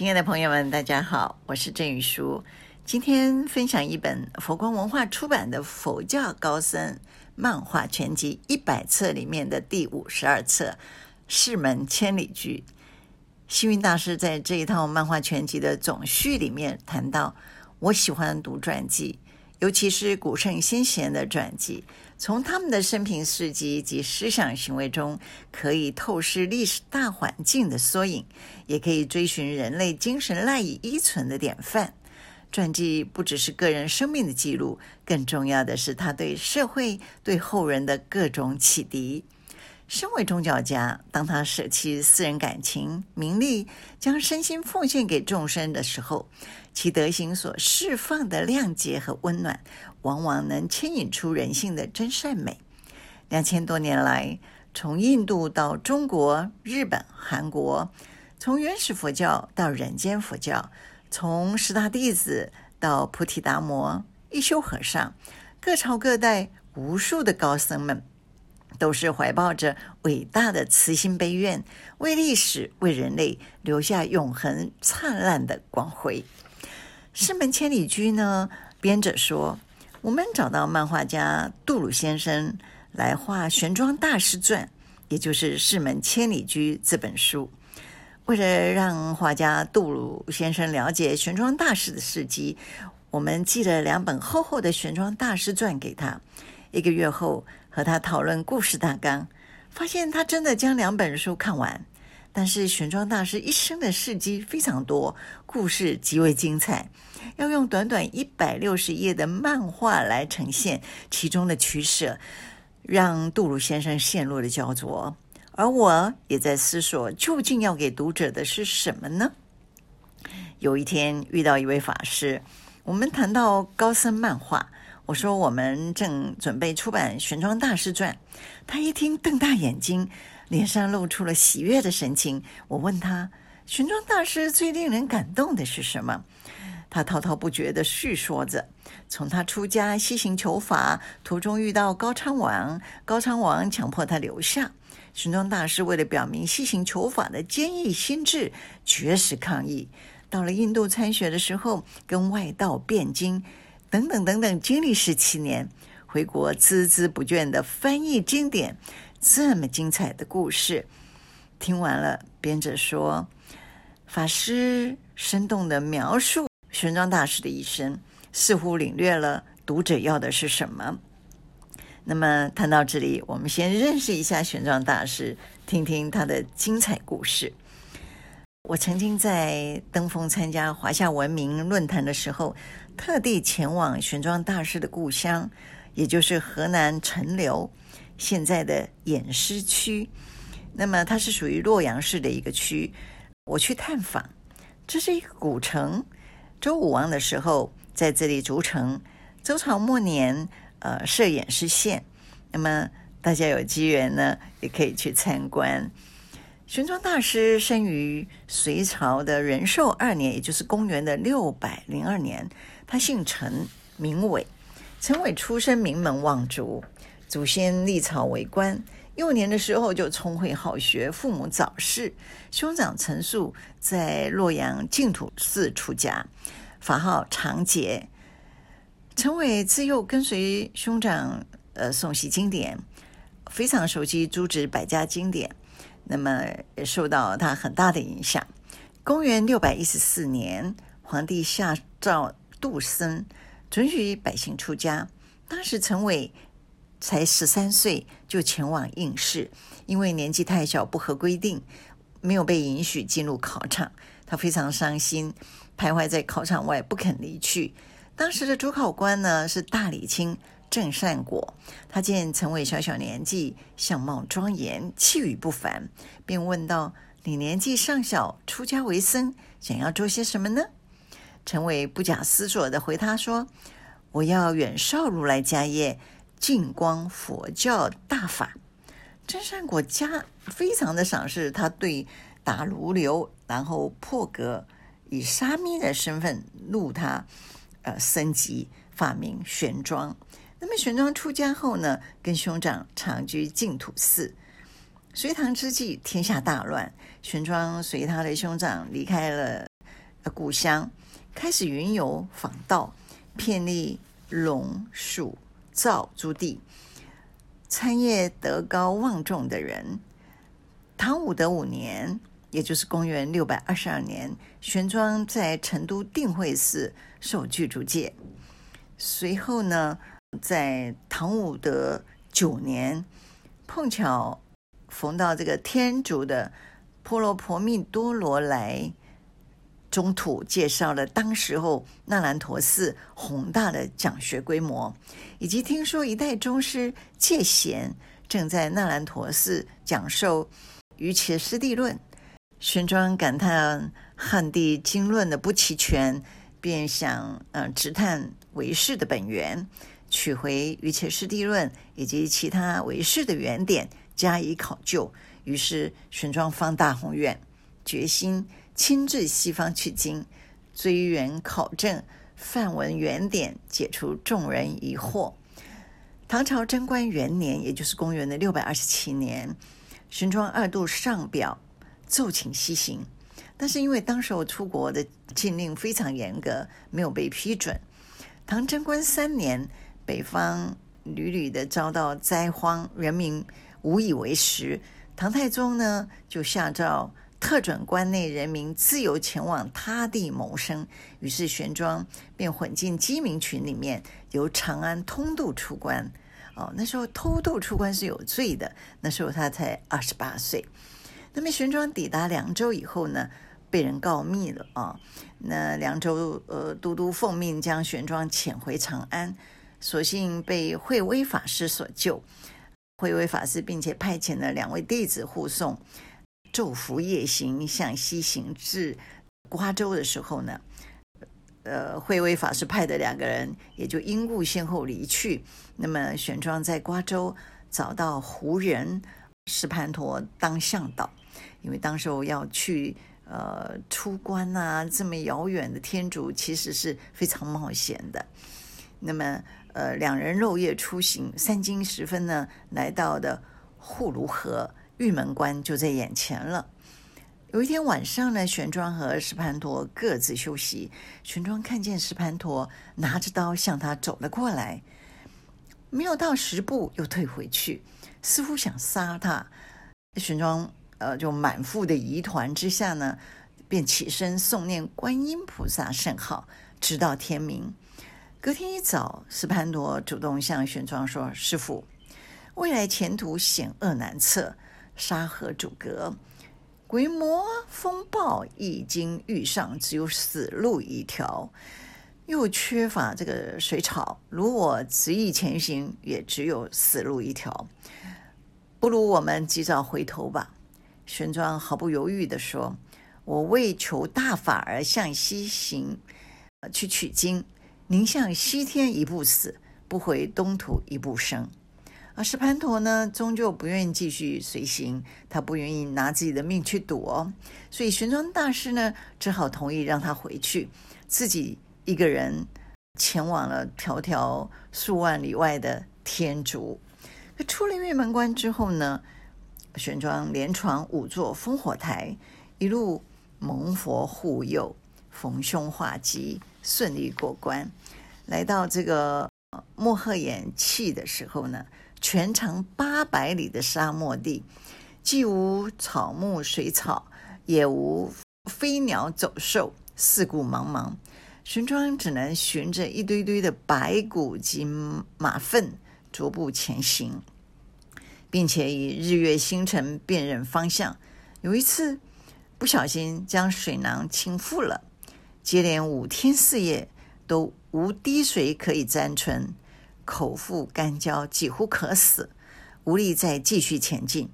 亲爱的朋友们，大家好，我是郑宇舒。今天分享一本佛光文化出版的《佛教高僧漫画全集》一百册里面的第五十二册《释门千里居》。星云大师在这一套漫画全集的总序里面谈到，我喜欢读传记，尤其是古圣先贤的传记。从他们的生平事迹及思想行为中，可以透视历史大环境的缩影，也可以追寻人类精神赖以依存的典范。传记不只是个人生命的记录，更重要的是他对社会、对后人的各种启迪。身为宗教家，当他舍弃私人感情、名利，将身心奉献给众生的时候，其德行所释放的谅解和温暖，往往能牵引出人性的真善美。两千多年来，从印度到中国、日本、韩国，从原始佛教到人间佛教，从十大弟子到菩提达摩、一休和尚，各朝各代无数的高僧们。都是怀抱着伟大的慈心悲愿，为历史、为人类留下永恒灿烂的光辉。释门千里居呢？编者说，我们找到漫画家杜鲁先生来画《玄奘大师传》，也就是《释门千里居》这本书。为了让画家杜鲁先生了解玄奘大师的事迹，我们寄了两本厚厚的《玄奘大师传》给他。一个月后，和他讨论故事大纲，发现他真的将两本书看完。但是玄奘大师一生的事迹非常多，故事极为精彩，要用短短一百六十页的漫画来呈现其中的取舍，让杜鲁先生陷入了焦灼。而我也在思索，究竟要给读者的是什么呢？有一天遇到一位法师，我们谈到高僧漫画。我说我们正准备出版《玄奘大师传》，他一听瞪大眼睛，脸上露出了喜悦的神情。我问他：“玄奘大师最令人感动的是什么？”他滔滔不绝地叙说着，从他出家西行求法途中遇到高昌王，高昌王强迫他留下。玄奘大师为了表明西行求法的坚毅心志，绝食抗议。到了印度参学的时候，跟外道辩经。等等等等，经历十七年，回国孜孜不倦地翻译经典，这么精彩的故事，听完了，编者说，法师生动地描述玄奘大师的一生，似乎领略了读者要的是什么。那么谈到这里，我们先认识一下玄奘大师，听听他的精彩故事。我曾经在登封参加华夏文明论坛的时候，特地前往玄奘大师的故乡，也就是河南陈留，现在的偃师区。那么它是属于洛阳市的一个区。我去探访，这是一个古城。周武王的时候在这里筑城，周朝末年，呃，设偃师县。那么大家有机缘呢，也可以去参观。玄奘大师生于隋朝的仁寿二年，也就是公元的六百零二年。他姓陈，名伟。陈伟出身名门望族，祖先历朝为官。幼年的时候就聪慧好学，父母早逝。兄长陈树在洛阳净土寺出家，法号长杰。陈伟自幼跟随兄长，呃，诵习经典，非常熟悉诸子百家经典。那么也受到他很大的影响。公元六百一十四年，皇帝下诏度僧，准许百姓出家。当时陈伟才十三岁，就前往应试，因为年纪太小，不合规定，没有被允许进入考场。他非常伤心，徘徊在考场外不肯离去。当时的主考官呢，是大理卿。郑善果，他见陈伟小小年纪，相貌庄严，气宇不凡，便问道：“你年纪尚小，出家为僧，想要做些什么呢？”陈伟不假思索地回答说：“我要远绍如来家业，净光佛教大法。”真善果家非常的赏识他，对打如流，然后破格以沙弥的身份录他，呃，僧籍，法名玄奘。那么玄奘出家后呢，跟兄长长居净土寺。隋唐之际，天下大乱，玄奘随他的兄长离开了故乡，开始云游访道，遍历陇蜀赵诸地，参谒德高望重的人。唐武德五年，也就是公元六百二十二年，玄奘在成都定慧寺受具足戒。随后呢，在唐武德九年，碰巧逢到这个天竺的婆罗婆蜜多罗来。中土介绍了当时候那兰陀寺宏大的讲学规模，以及听说一代宗师戒贤正在那兰陀寺讲授《瑜伽师地论》，玄奘感叹汉地经论的不齐全，便想呃直探唯识的本源，取回《瑜伽师地论》以及其他唯识的原点加以考究。于是玄奘方大宏愿，决心。亲至西方取经，追源考证，范文原点，解除众人疑惑。唐朝贞观元年，也就是公元的六百二十七年，玄奘二度上表奏请西行，但是因为当时我出国的禁令非常严格，没有被批准。唐贞观三年，北方屡屡的遭到灾荒，人民无以为食。唐太宗呢，就下诏。特准关内人民自由前往他地谋生，于是玄奘便混进饥民群里面，由长安偷渡出关。哦，那时候偷渡出关是有罪的。那时候他才二十八岁。那么玄奘抵达凉州以后呢，被人告密了啊、哦。那凉州呃都督奉命将玄奘遣回长安，所幸被慧威法师所救。慧威法师并且派遣了两位弟子护送。昼伏夜行向西行至瓜州的时候呢，呃，慧威法师派的两个人也就因故先后离去。那么玄奘在瓜州找到胡人石盘陀当向导，因为当时候要去呃出关啊，这么遥远的天竺其实是非常冒险的。那么呃，两人漏夜出行，三更时分呢，来到的护卢河。玉门关就在眼前了。有一天晚上呢，玄奘和石盘陀各自休息。玄奘看见石盘陀拿着刀向他走了过来，没有到十步又退回去，似乎想杀他。玄奘呃，就满腹的疑团之下呢，便起身诵念观音菩萨圣号，直到天明。隔天一早，石盘陀主动向玄奘说：“师傅，未来前途险恶难测。”沙河阻隔，鬼魔风暴已经遇上，只有死路一条。又缺乏这个水草，如我执意前行，也只有死路一条。不如我们及早回头吧。玄奘毫不犹豫地说：“我为求大法而向西行，去取经。宁向西天一步死，不回东土一步生。”而石盘陀呢，终究不愿意继续随行，他不愿意拿自己的命去赌哦，所以玄奘大师呢，只好同意让他回去，自己一个人前往了迢迢数万里外的天竺。可出了玉门关之后呢，玄奘连闯五座烽火台，一路蒙佛护佑，逢凶化吉，顺利过关。来到这个莫贺偃碨的时候呢，全长八百里的沙漠地，既无草木水草，也无飞鸟走兽，四顾茫茫。玄奘只能循着一堆堆的白骨及马粪逐步前行，并且以日月星辰辨认方向。有一次不小心将水囊倾覆了，接连五天四夜都无滴水可以沾唇。口腹干焦，几乎渴死，无力再继续前进，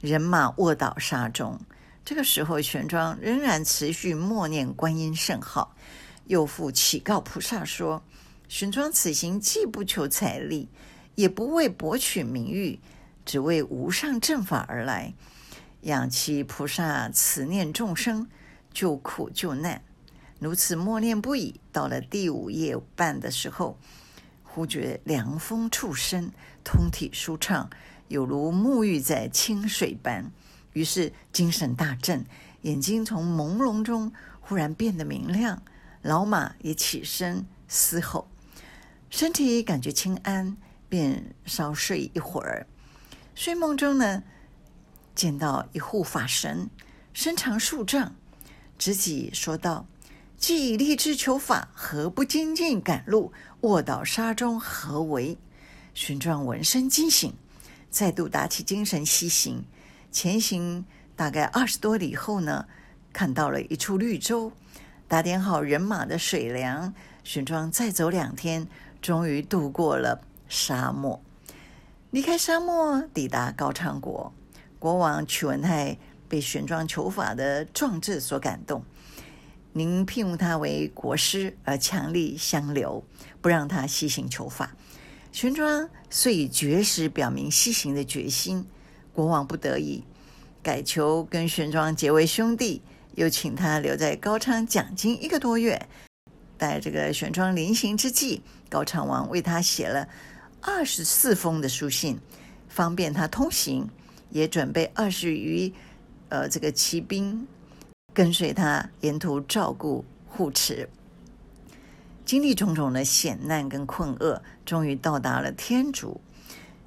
人马卧倒沙中。这个时候，玄奘仍然持续默念观音圣号，又复启告菩萨说：“玄奘此行既不求财利，也不为博取名誉，只为无上正法而来。仰祈菩萨慈念众生，救苦救难。”如此默念不已，到了第五夜半的时候。忽觉凉风触身，通体舒畅，有如沐浴在清水般。于是精神大振，眼睛从朦胧中忽然变得明亮，老马也起身嘶吼，身体感觉轻安，便稍睡一会儿。睡梦中呢，见到一护法神，身长数丈，执戟说道：“既已立志求法，何不精进赶路？卧倒沙中何为？”玄奘闻声惊醒，再度打起精神西行。前行大概二十多里后呢，看到了一处绿洲，打点好人马的水粮。玄奘再走两天，终于渡过了沙漠。离开沙漠，抵达高昌国，国王屈文泰被玄奘求法的壮志所感动，您聘用他为国师，而强力相留，不让他西行求法。玄奘遂以绝食表明西行的决心，国王不得已，改求跟玄奘结为兄弟，又请他留在高昌讲经一个多月。待这个玄奘临行之际，高昌王为他写了。二十四封的书信，方便他通行，也准备二十余，呃，这个骑兵跟随他沿途照顾护持。经历种种的险难跟困厄，终于到达了天竺。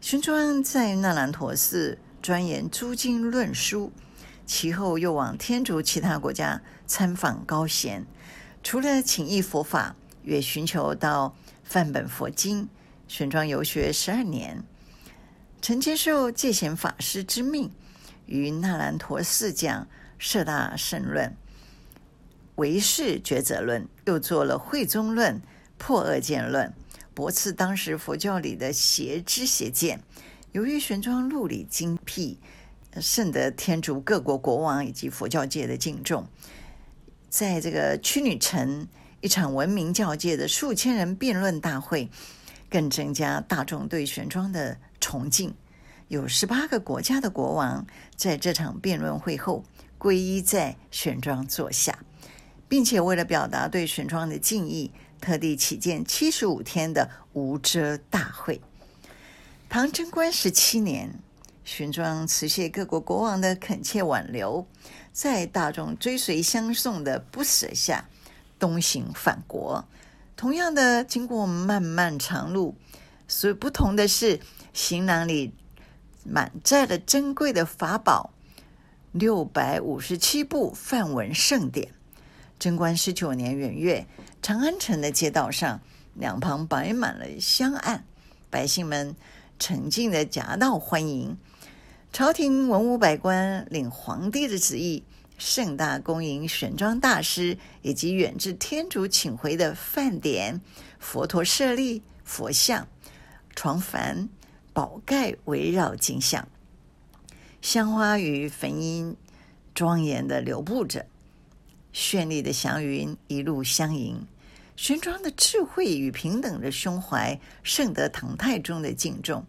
玄奘在那兰陀寺钻研诸经论书，其后又往天竺其他国家参访高贤，除了请益佛法，也寻求到梵本佛经。玄奘游学十二年，曾接受戒贤法师之命，于那兰陀寺讲《摄大圣论》《唯识抉择论》，又做了《慧宗论》《破恶见论》，驳斥当时佛教里的邪知邪见。由于玄奘路里精辟，甚得天竺各国国王以及佛教界的敬重。在这个曲女城，一场闻名教界的数千人辩论大会。更增加大众对玄奘的崇敬。有十八个国家的国王在这场辩论会后皈依在玄奘座下，并且为了表达对玄奘的敬意，特地起见七十五天的无遮大会。唐贞观十七年，玄奘辞谢各国国王的恳切挽留，在大众追随相送的不舍下，东行返国。同样的，经过漫漫长路，所不同的是，行囊里满载了珍贵的法宝，六百五十七部梵文圣典。贞观十九年元月，长安城的街道上，两旁摆满了香案，百姓们沉静地夹道欢迎。朝廷文武百官领皇帝的旨意。盛大恭迎玄奘大师以及远至天竺请回的梵典、佛陀舍利、佛像、床幡、宝盖围绕金像，香花与焚音庄严地流布着，绚丽的祥云一路相迎。玄奘的智慧与平等的胸怀，胜得唐太宗的敬重，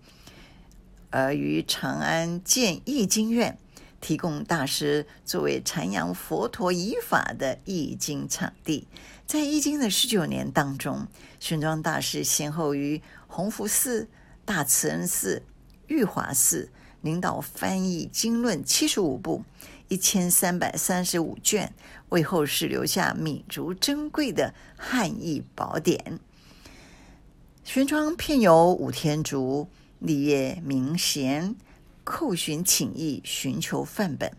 而于长安建译经院。提供大师作为阐扬佛陀仪法的译经场地，在译经的十九年当中，玄奘大师先后于弘福寺、大慈恩寺、玉华寺领导翻译经论七十五部，一千三百三十五卷，为后世留下弥足珍贵的汉译宝典。玄奘遍游五天竺，立业明贤。叩寻请益，寻求范本，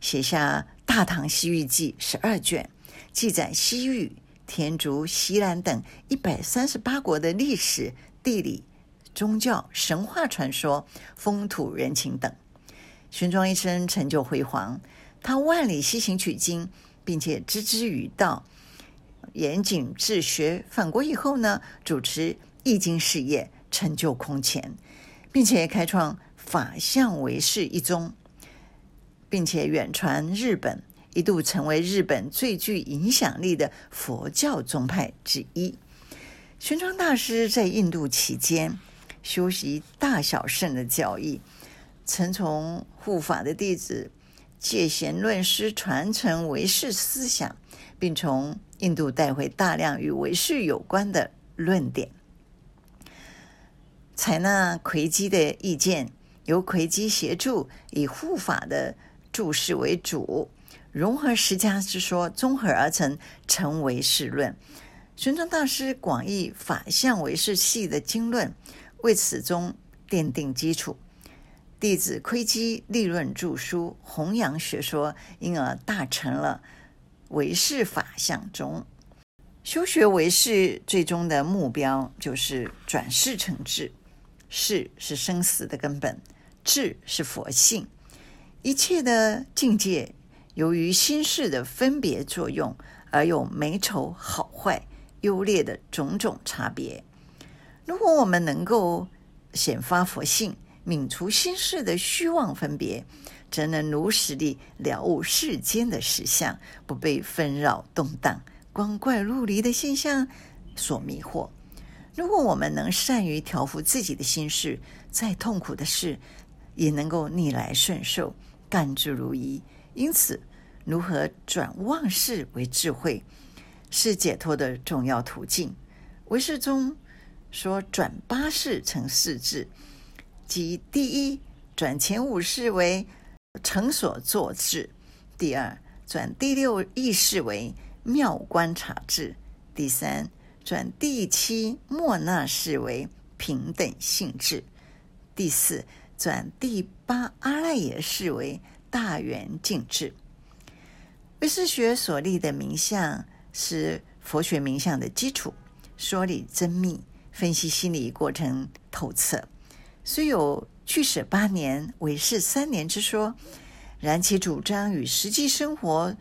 写下《大唐西域记》十二卷，记载西域、天竺、西兰等一百三十八国的历史、地理、宗教、神话传说、风土人情等。玄奘一生成就辉煌，他万里西行取经，并且知之于道，严谨治学。返国以后呢，主持译经事业，成就空前，并且开创。法相唯识一宗，并且远传日本，一度成为日本最具影响力的佛教宗派之一。玄奘大师在印度期间修习大小乘的教义，曾从护法的弟子戒贤论师传承唯识思想，并从印度带回大量与唯识有关的论点，采纳魁基的意见。由魁基协助，以护法的注释为主，融合十家之说，综合而成，成唯识论。玄奘大师广义法相唯识系的经论，为此宗奠定基础。弟子窥基立论著书，弘扬学说，因而大成了唯识法相宗。修学唯识，最终的目标就是转世成智。世是生死的根本，智是佛性。一切的境界，由于心识的分别作用，而有美丑好坏。优劣的种种差别。如果我们能够显发佛性，泯除心事的虚妄分别，则能如实地了悟世间的实相，不被纷扰动荡、光怪陆离的现象所迷惑。如果我们能善于调伏自己的心事，再痛苦的事也能够逆来顺受，甘之如饴。因此，如何转妄事为智慧？是解脱的重要途径。唯识中说，转八识成四智，即第一，转前五识为成所作智；第二，转第六意识为妙观察智；第三，转第七莫那识为平等性智；第四，转第八阿赖耶识为大圆净智。唯识学所立的名相。是佛学名相的基础，说理真密，分析心理过程透彻。虽有去舍八年、唯识三年之说，然其主张与实际生活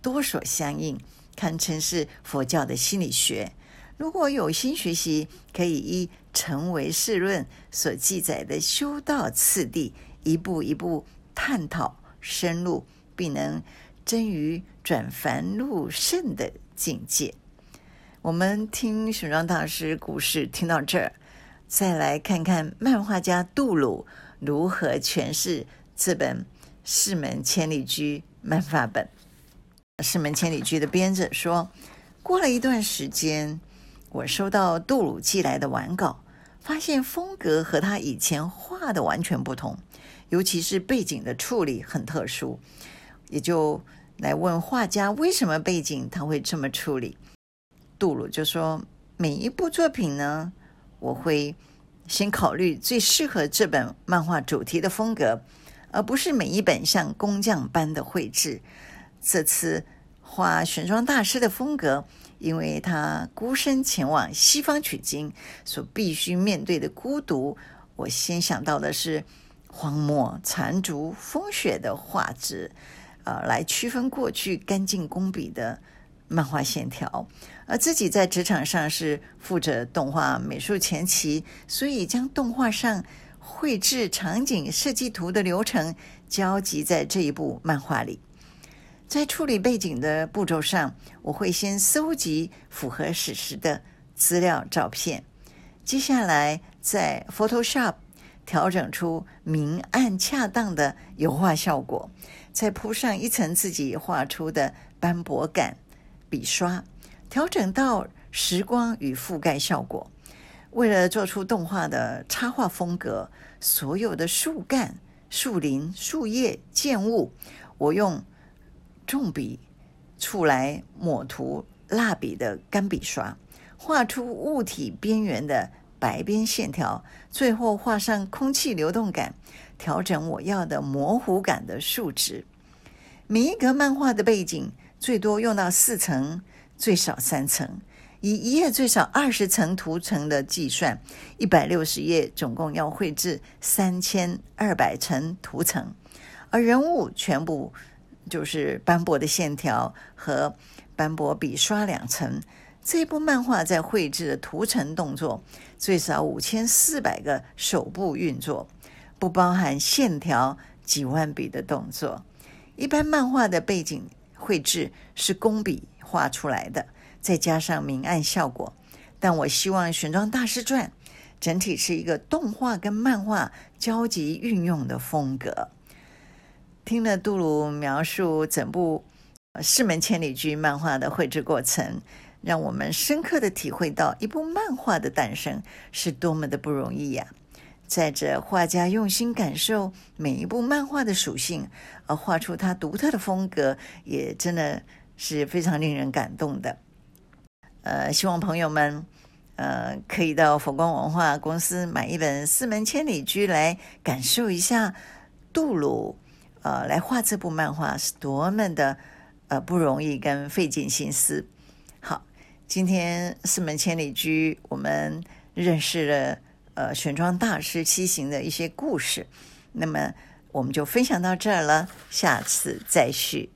多所相应，堪称是佛教的心理学。如果有心学习，可以依《成唯识论》所记载的修道次第，一步一步探讨深入，并能臻于转凡入圣的境界。我们听玄奘大师故事听到这儿，再来看看漫画家杜鲁如何诠释这本《四门千里駒》漫画本。《四门千里駒》的编者说，过了一段时间，我收到杜鲁寄来的完稿，发现风格和他以前画的完全不同，尤其是背景的处理很特殊，也就。来问画家为什么背景他会这么处理？杜鲁就说：每一部作品呢，我会先考虑最适合这本漫画主题的风格，而不是每一本像工匠般的绘制。这次画玄奘大师的风格，因为他孤身前往西方取经，所必须面对的孤独，我先想到的是荒漠、残烛、风雪的画质。呃，来区分过去干净工笔的漫画线条，而自己在职场上是负责动画美术前期，所以将动画上绘制场景设计图的流程交集在这一部漫画里。在处理背景的步骤上，我会先搜集符合史实的资料照片，接下来在 Photoshop 调整出明暗恰当的油画效果。再铺上一层自己画出的斑驳感笔刷，调整到时光与覆盖效果。为了做出动画的插画风格，所有的树干、树林、树叶、建物，我用重笔触来抹涂蜡笔的干笔刷，画出物体边缘的白边线条，最后画上空气流动感。调整我要的模糊感的数值。每一格漫画的背景最多用到四层，最少三层。以一页最少二十层图层的计算，一百六十页总共要绘制三千二百层图层。而人物全部就是斑驳的线条和斑驳笔刷两层。这部漫画在绘制的图层动作最少五千四百个手部运作。不包含线条几万笔的动作。一般漫画的背景绘制是工笔画出来的，再加上明暗效果。但我希望《玄奘大师传》整体是一个动画跟漫画交集运用的风格。听了杜鲁描述整部《四门千里駒》漫画的绘制过程，让我们深刻的体会到一部漫画的诞生是多么的不容易呀！在这画家用心感受每一部漫画的属性，而画出他独特的风格，也真的是非常令人感动的。呃，希望朋友们，呃，可以到佛光文化公司买一本《四门千里駒》来感受一下杜鲁，呃，来画这部漫画是多么的呃不容易跟费尽心思。好，今天《四门千里駒》我们认识了呃玄奘大师西行的一些故事，那么我们就分享到这儿了，下次再续。